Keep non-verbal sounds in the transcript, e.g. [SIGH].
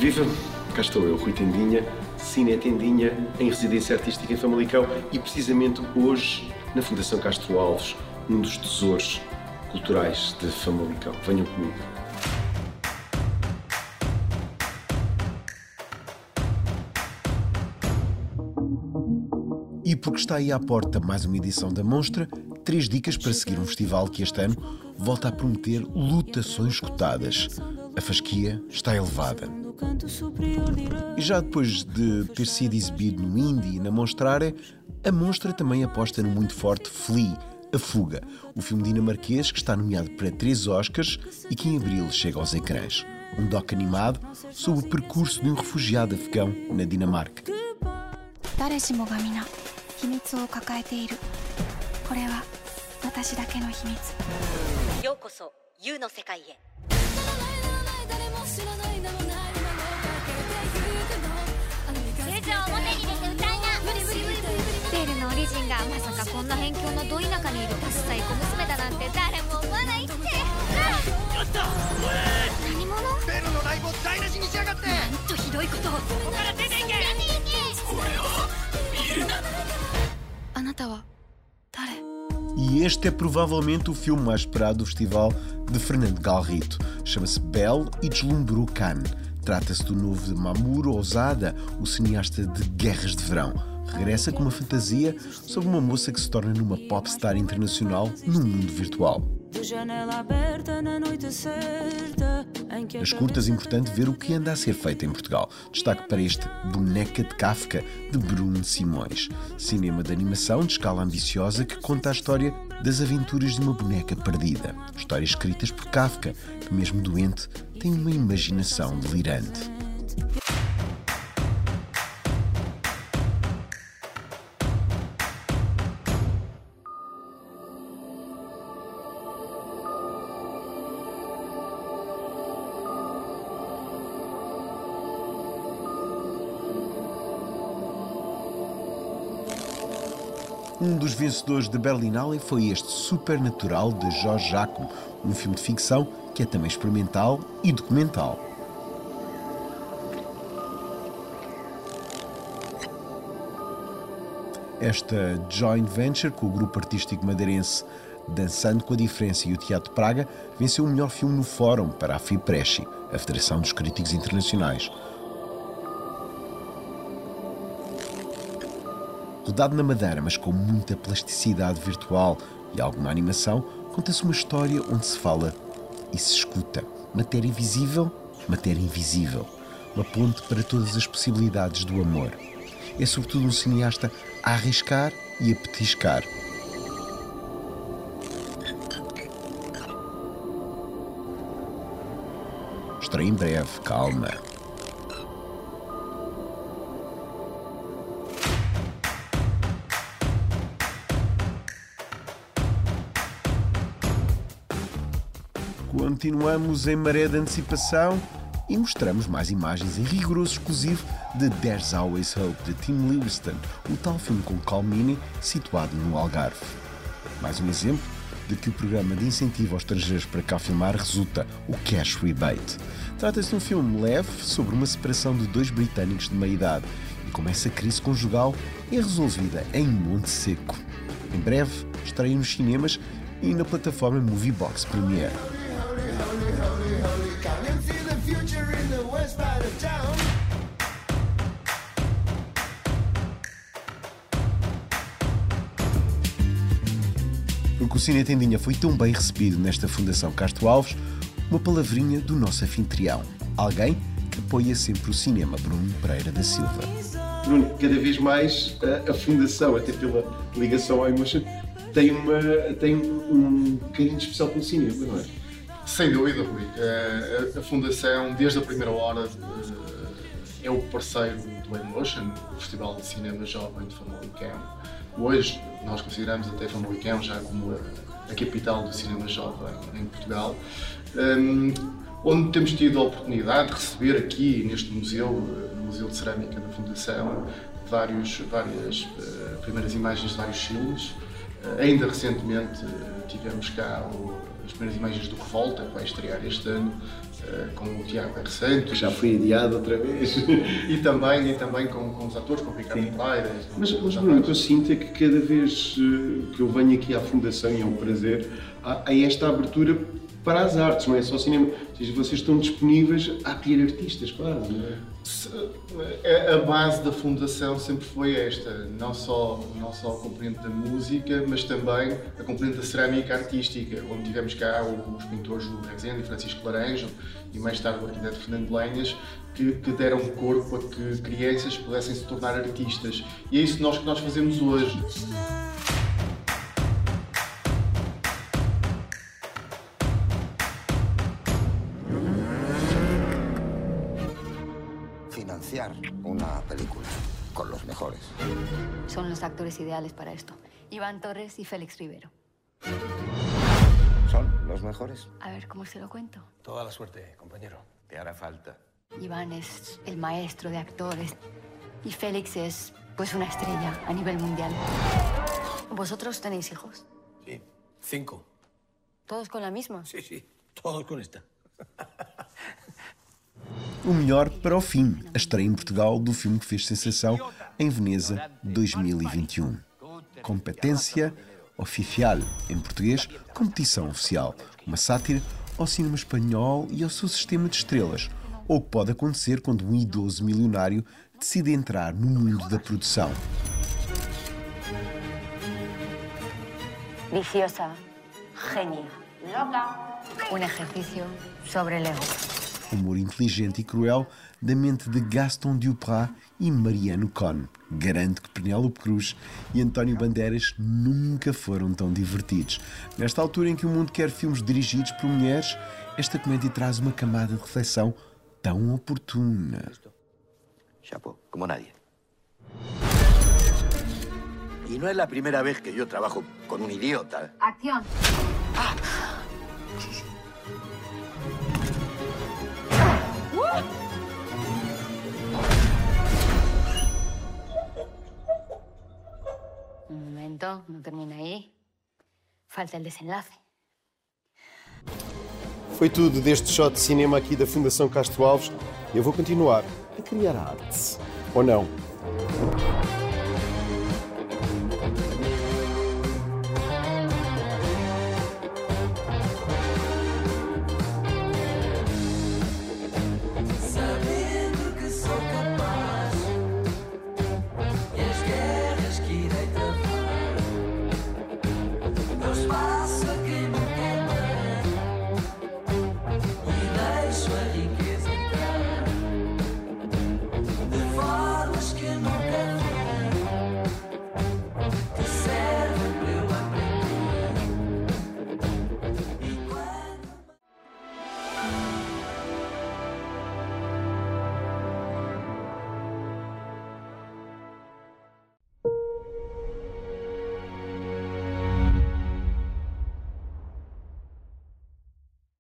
Viva! Cá estou eu, Rui Tendinha, Cine Tendinha, em residência artística em Famalicão e precisamente hoje na Fundação Castro Alves, um dos tesouros culturais de Famalicão. Venham comigo. E porque está aí à porta mais uma edição da Monstra, três dicas para seguir um festival que este ano volta a prometer lutações escutadas. A fasquia está elevada. E já depois de ter sido exibido no Indie e na Monstrare, a Monstra também aposta no muito forte Flea, A Fuga, o filme dinamarquês que está nomeado para três Oscars e que em abril chega aos ecrãs. Um doc animado sobre o percurso de um refugiado afegão na Dinamarca. 秘密を抱えているこれは私だけの秘密ようこそ YOU の世界へ デールのオリジンがまさかこんな辺境のど田舎にいるタスサイ小娘だなんて誰も思わないってやった何者ベルのライブを台無しにしやがってなんとひどいことここから出ていけ俺は見るな E este é provavelmente o filme mais esperado do festival de Fernando Galrito. Chama-se Belle e deslumbrou Cannes. Trata-se do novo de Ousada, o cineasta de Guerras de Verão. Regressa com uma fantasia sobre uma moça que se torna numa popstar internacional num mundo virtual. Nas curtas é importante ver o que anda a ser feito em Portugal. Destaque para este Boneca de Kafka, de Bruno Simões. Cinema de animação de escala ambiciosa que conta a história das aventuras de uma boneca perdida. Histórias escritas por Kafka, que mesmo doente tem uma imaginação delirante. Um dos vencedores da Berlinale foi este Supernatural de Jorge Jacob, um filme de ficção que é também experimental e documental. Esta joint venture com o grupo artístico madeirense Dançando com a Diferença e o Teatro Praga venceu o melhor filme no Fórum para a FIPRESCI, a Federação dos Críticos Internacionais. Rodado na madeira, mas com muita plasticidade virtual e alguma animação, conta-se uma história onde se fala e se escuta. Matéria invisível, matéria invisível. Uma ponte para todas as possibilidades do amor. É sobretudo um cineasta a arriscar e a petiscar. Estreia em breve, calma. Continuamos em maré de antecipação e mostramos mais imagens em rigoroso exclusivo de There's Always Hope de Tim Lewiston, o tal filme com Calmini situado no Algarve. Mais um exemplo de que o programa de incentivo aos estrangeiros para cá filmar resulta o Cash Rebate. Trata-se de um filme leve sobre uma separação de dois britânicos de meia idade e como essa crise conjugal é resolvida em Monte Seco. Em breve, estreia nos cinemas e na plataforma Moviebox Premiere. Porque o Cine Tendinha foi tão bem recebido nesta Fundação Castro Alves, uma palavrinha do nosso anfitrião, alguém que apoia sempre o cinema, Bruno Pereira da Silva. Bruno, cada vez mais a, a Fundação, até pela ligação ao Emotion, tem, uma, tem um carinho especial pelo cinema, não é? Sem dúvida, Rui. É, a Fundação, desde a primeira hora, é, é o parceiro do Emotion, o Festival de Cinema Jovem de Famalicão. Hoje, nós consideramos até Famalicão já como a, a capital do cinema jovem em Portugal, um, onde temos tido a oportunidade de receber aqui, neste museu, no Museu de Cerâmica da Fundação, vários, várias uh, primeiras imagens de vários filmes. Ainda recentemente uh, tivemos cá o as primeiras imagens do Revolta, que vai estrear este ano, uh, com o Tiago R. Santos. Já foi adiado outra vez. [LAUGHS] e também, e também com, com os atores, com o Ricardo Pereira. Mas, mas Bruno, o que eu sinto é que cada vez uh, que eu venho aqui à Fundação, e é um prazer, há, há esta abertura para as artes, não é só cinema. Ou seja, vocês estão disponíveis a acolher artistas, quase, não é? A base da fundação sempre foi esta, não só, não só a componente da música, mas também a componente da cerâmica artística, onde tivemos cá os pintores Hugo Rezende e Francisco Laranjo e mais tarde o arquiteto Fernando Lenhas, que, que, deram corpo a que crianças pudessem se tornar artistas. E é isso nós, que nós fazemos hoje. Una película con los mejores. Son los actores ideales para esto. Iván Torres y Félix Rivero. ¿Son los mejores? A ver, ¿cómo se lo cuento? Toda la suerte, compañero. Te hará falta. Iván es el maestro de actores y Félix es, pues, una estrella a nivel mundial. ¿Vosotros tenéis hijos? Sí, cinco. ¿Todos con la misma? Sí, sí, todos con esta. O melhor para o fim, a estreia em Portugal do filme que fez sensação em Veneza 2021. Competência Oficial, em português, competição oficial, uma sátira ao cinema espanhol e ao seu sistema de estrelas, ou o que pode acontecer quando um idoso milionário decide entrar no mundo da produção. Viciosa, genia, loca. Um exercício sobre el ego humor inteligente e cruel da mente de Gaston Duprat e Mariano Cohn. Garanto que Penélope Cruz e António Bandeiras nunca foram tão divertidos. Nesta altura em que o mundo quer filmes dirigidos por mulheres, esta comédia traz uma camada de reflexão tão oportuna. Chapo, como nadie. Y no es la primera vez que yo trabajo con un idiota. Acción. Ah. Un momento, no termina aí. Falta o desenlace. Foi tudo deste shot de cinema aqui da Fundação Castro Alves. Eu vou continuar a criar arte. Ou não?